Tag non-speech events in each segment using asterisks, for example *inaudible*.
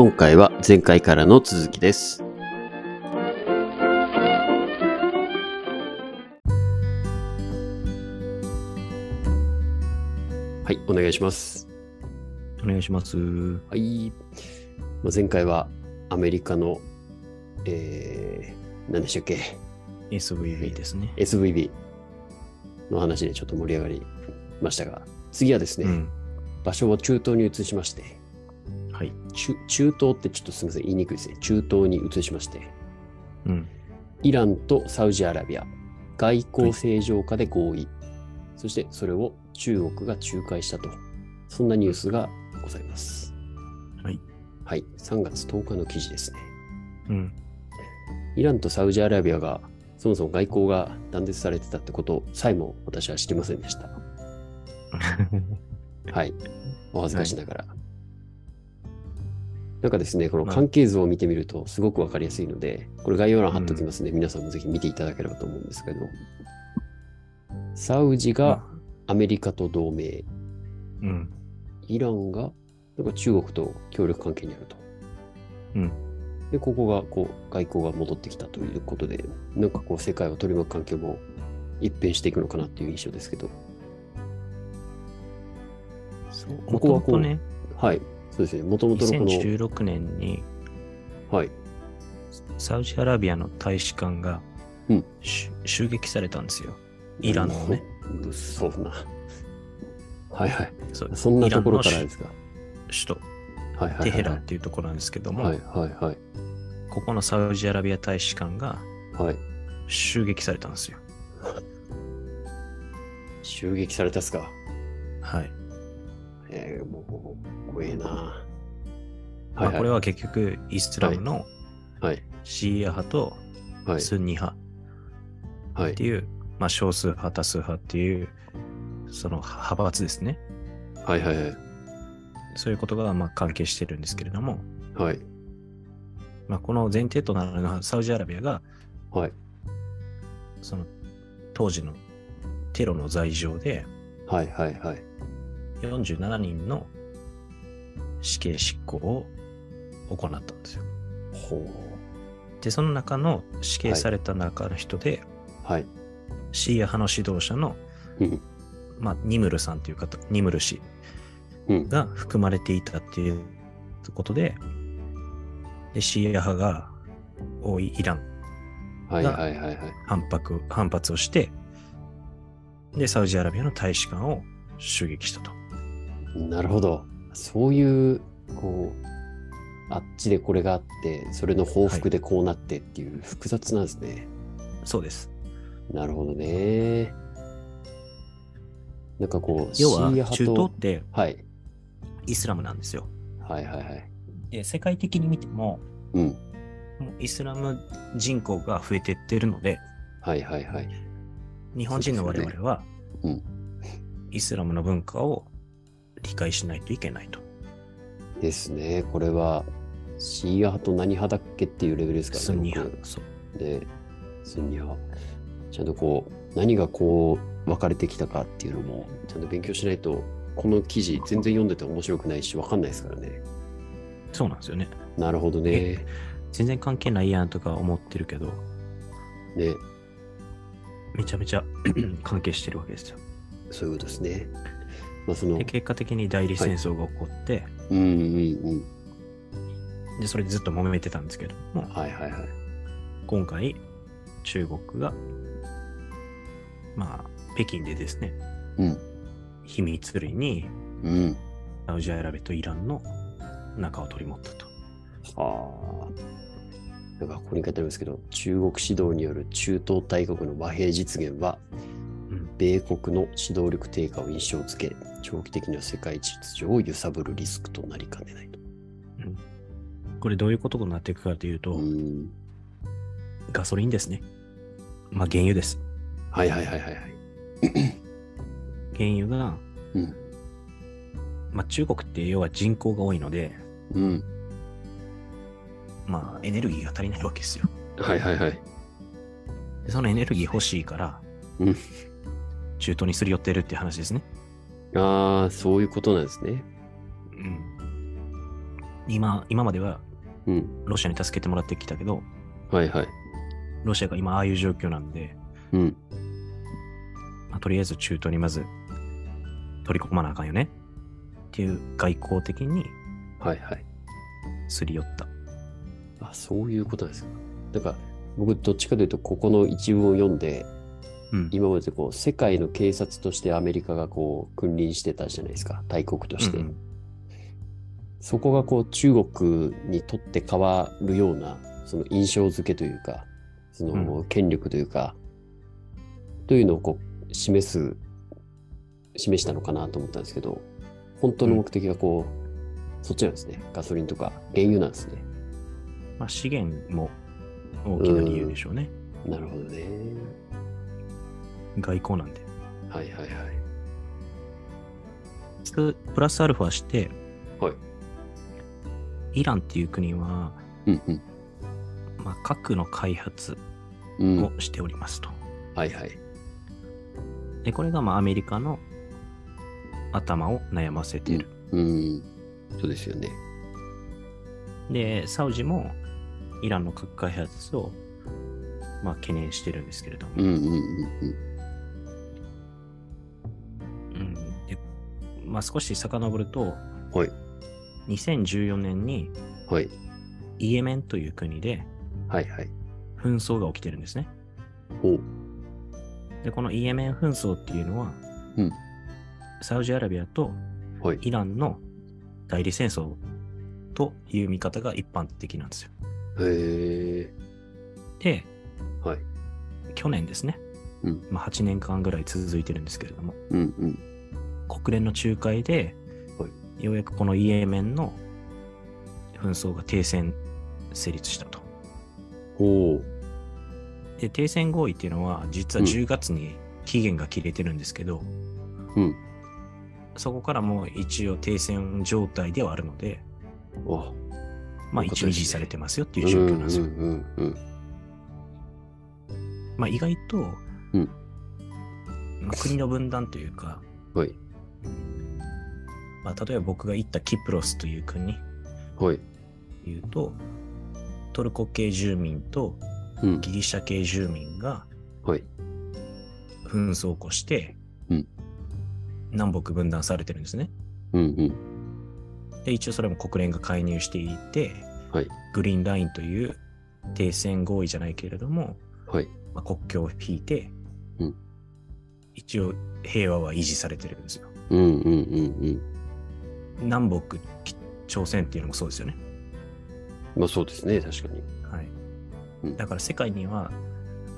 今回は前回からの続きです。はい、お願いします。お願いします。はい。まあ、前回はアメリカの、えー、何でしたっけ？SVB ですね。?SVB の話でちょっと盛り上がりましたが、次はですね、うん。場所を中東に移しまして、はい。中中東ってちょっとすみません、言いにくいですね。中東に移しまして、うん。イランとサウジアラビア、外交正常化で合意、そしてそれを中国が仲介したと、そんなニュースがございます。はい。はい、3月10日の記事ですね。うん。イランとサウジアラビアがそもそも外交が断絶されてたってことさえも私は知りませんでした。*laughs* はい。お恥ずかしながら。なんかですね、この関係図を見てみるとすごくわかりやすいので、これ概要欄貼っときますね。皆さんもぜひ見ていただければと思うんですけど、サウジがアメリカと同盟、うん。イランがなんか中国と協力関係にあると。うん。で、ここがこう外交が戻ってきたということで、なんかこう世界を取り巻く環境も一変していくのかなっていう印象ですけど、そう。こもことはこうね、はい、そうですね、もともとのこの、2016年にはい、サウジアラビアの大使館が、うんし襲撃されたんですよ。イランのね。物騒な。はいはい。そうそんなところイランのか？らですか。首都はいはいはい。テヘランっていうところなんですけども、はいはいはい。ここのサウジアラビア大使館がはい。襲撃されたんですよ。*laughs* 襲撃されたっすか？はい。えー、もう、怖えな。まあ、これはは結局イスラムのいはい。シーア派とはい。スンニ派はいって。いう、まあ、少数派、多数派っていう、その派閥ですね。はいはいはい。そういうことがまあ関係してるんですけれども、はい。まあ、この前提となるのは、サウジアラビアが、はい。その当時のテロの罪状で、はいはいはい。47人の死刑執行を行ったんですよ。ほで、その中の死刑された中の人で、う。はい。シーア派の指導者の、うん。まあ、ニムルさんという方、ニムル氏うん。が含まれていたっていうことで、でシーア派が多いイランはいはいはいはい。反発反発をして、で、サウジアラビアの大使館を襲撃したと。なるほど。そういう、こう、あっちでこれがあって、それの報復でこうなってっていう複雑なんですね。そうです。なるほどね。なんかこう、要は、中東とってはい。イスラムなんですよ。はいはいはい。で、世界的に見ても、うん。もうイスラム人口が増えてってるので、はいはいはい。日本人の我々は、うんイスラムの文化を理解しないといけないと。ですね。これは、シーア派と何派だっけっていうレベルですからね。スンニ派。僕そう。で、スンニ派。ちゃんとこう、何がこう、分かれてきたかっていうのも、ちゃんと勉強しないと、この記事全然読んでて面白くないし、分かんないですからね。そうなんですよね。なるほどね。全然関係ないやんとか思ってるけど、ね、めちゃめちゃ *clears throat* 関係してるわけですよ。そういうことですね。まあそので、、結果的に代理戦争が起こって、うんうんうん。で、それでずっと揉めてたんですけども、はいはいはい。今回、中国が、まあ、北京でですね、うん。秘密裏にうん。サウジアラビアとイランの仲を取り持ったと。はあ。なんかここに書いてありますけど、中国指導による中東大国の和平実現は、うん米国の指導力低下を印象付け、長期的には世界秩序を揺さぶるリスクとなりかねないと。これどういうことになっていくかというと、うん。ガソリンですね。まあ、原油です。はいはいはいはいはい。*clears throat* 原油が、うん。まあ、中国って要は人口が多いので、うん。まあ、エネルギーが足りないわけですよ。はいはいはい。でそのエネルギー欲しいから、うん中東にすり寄ってるっていう話ですね。ああ、そういうことなんですね。うん。今、今まではうん。ロシアに助けてもらってきたけど、はいはい。ロシアが今ああいう状況なんで、うん。まあ、とりあえず中東にまず取り込まなあかんよねっていう外交的にはいはい。すり寄った。あ、そういうことなんですか。なんか、僕、どっちかというと、ここの一文を読んで、うん。今までこう、世界の警察としてアメリカがこう、君臨してたじゃないですか。大国として。うんうんそこがこう、中国にとって変わるような、その印象付けというか、その権力というか、というのをこう、示す、示したのかなと思ったんですけど、本当の目的がこう、そっちなんですね。ガソリンとか原油なんですね。まあ、資源も大きな理由でしょうね。なるほどね。外交なんで。はいはいはい。つプラスアルファして、はいイランっていう国は、うんうん。まあ、核の開発うん、をしておりますと。はいはい。で、これがまあアメリカの頭を悩ませている。うん。そうですよね。で、サウジもイランの核開発をまあ懸念してるんですけれども、うんうんうんうんまあ、少し遡ると、うん。はい。2014年にはい。イエメンという国ではいはい。紛争が起きてるんですね。おう。で、このイエメン紛争っていうのは、うんサウジアラビアとはい。イランの代理戦争という見方が一般的なんですよ。へえ。で、はい。去年ですね、うんまあ、8年間ぐらい続いてるんですけれども、うんうん。国連の仲介で、はいようやくこのイエメンの紛争が停戦成立したと。おう。で、停戦合意っていうのは、実はうん10月に期限が切れてるんですけど、うん。そこからもう一応停戦状態ではあるので、あ、まあ一応維持されてますよっていう状況なんですよ。うんうんうんまあ意外と、うんまあ国の分断というか、うん。はい。まあ、例えば僕が行ったキプロスという国はい。言うと、トルコ系住民とうん。ギリシャ系住民がはい。紛争を起こして、うん南北分断されてるんですね。うんうん。で、一応それも国連が介入していて、はい。グリーンラインという停戦合意じゃないけれども、はい。まあ、国境を引いて、うん一応平和は維持されてるんですよ。うんうんうん南北朝鮮っていうのもそうですよね。うん。まあそうですね、確かに。はい。うんだから世界には、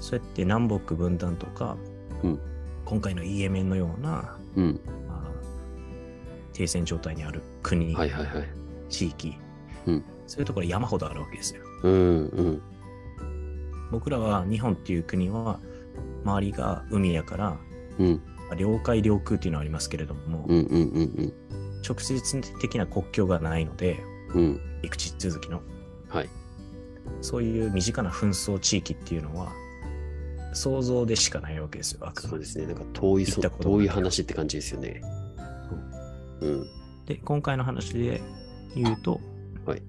そうやって南北分断とか、うん今回のイエメンのような、うん。まあ、停戦状態にある国、はいはいはい。地域、うんそういうところ山ほどあるわけですよ。うんうん。僕らは日本っていう国は、周りが海やから、うんまあ領海領空っていうのはありますけれども、うんうんうん直接的な国境がないので、うん。うん。陸地続きの、はい。そういう身近な紛争地域っていうのは、想像でしかないわけですよ、あくまで。そうですね。なんか遠いそ、行ったことない遠い話って感じですよね。うん。で、今回の話で言うと、はい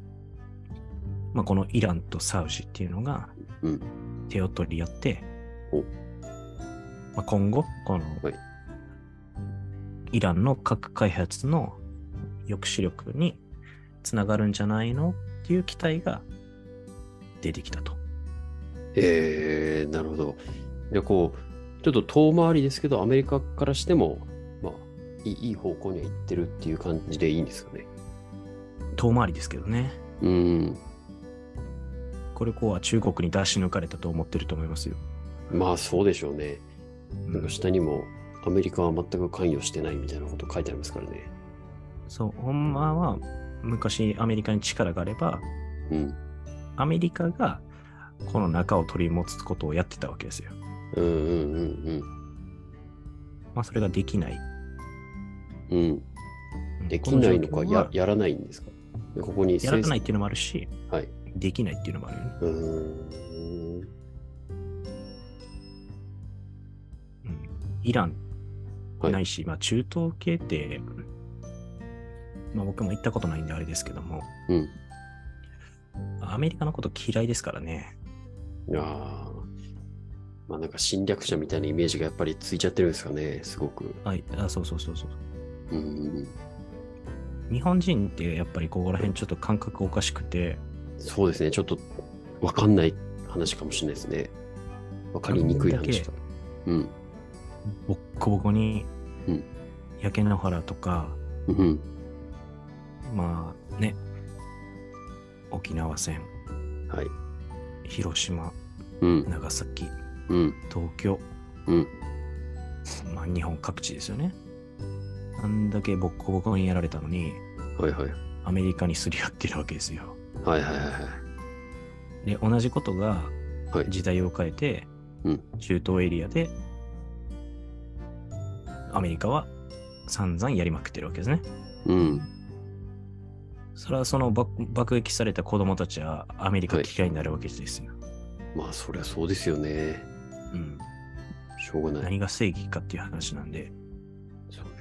まあ、このイランとサウジっていうのがうん手を取り合って、おまあ、今後、この、はいイランの核開発の抑止力につながるんじゃないのっていう期待が出てきたと。えー、なるほど。で、こう、ちょっと遠回りですけど、アメリカからしても、まあ、いい方向には行ってるっていう感じでいいんですかね。遠回りですけどね。うん。これこうは中国に出し抜かれたと思ってると思いますよ。まあ、そうでしょうね。うんなんか下にも、アメリカは全く関与してないみたいなこと書いてありますからね。そう、ほんまは昔アメリカに力があれば、うん。アメリカがこの中を取り持つことをやってたわけですよ。うんうんうんまあそれができない。うん。うん。うんできないのか、ややらないんですか？でここにやらないっていうのもあるし、はい。できないっていうのもあるよね。うんイランはいないし、まあ中東系って、まあ僕も行ったことないんであれですけども、うん。アメリカのこと嫌いですからね。いやーまあなんか侵略者みたいなイメージがやっぱりついちゃってるんですかね、すごく。はい、あそうそうそうそう。うん。日本人ってやっぱりここら辺ちょっと感覚おかしくて、そうですね、ちょっとわかんない話かもしれないですね。わかりにくい話か。うん。ボッコボコにうん、焼け野原とか、うん。まあね、沖縄戦、はい。広島、うん。長崎、うん。東京、うん。まあ日本各地ですよね。あんだけボッコボコにやられたのに、はいはい。アメリカにすり合ってるわけですよ。はいはいはいはい。で、同じことがはい時代を変えて、うん中東エリアで、アメリカは散々やりまくってるわけですね。うん。それはその爆爆撃された子供たちはアメリカ嫌いになるわけですよ。まあそりゃそうですよね。うん。しょうがない。何が正義かっていう話なんで。そうね。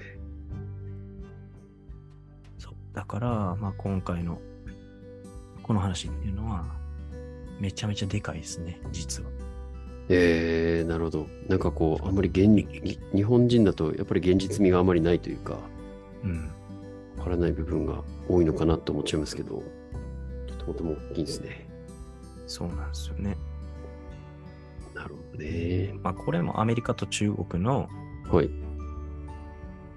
そう。だから、まあ今回のこの話っていうのは、めちゃめちゃでかいですね、実は。えー、なるほど。なんかこう、あんまり現日本人だとやっぱり現実味があまりないというか、うん。わからない部分が多いのかなと思っちゃいますけど、とても大きいですね。そうなんですよね。なるほどね。まあこれもアメリカと中国の、はい。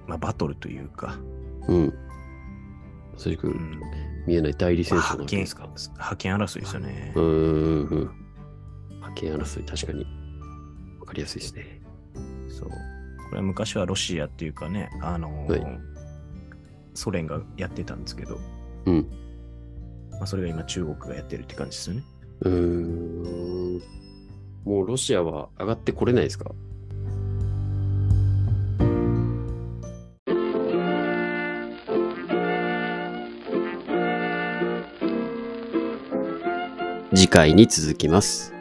まあ、バトルというか、うん。まさしくうん、見えない代理戦争なわ覇権けですか。覇権争いですよねう。ーん。権争い、確かに。わかりやすいですね。そう。これは昔はロシアっていうかね、あのーはいソ連がやってたんですけど、うん。まあ、それが今中国がやってるって感じですよね。うーん。もうロシアは上がってこれないですか？次回に続きます。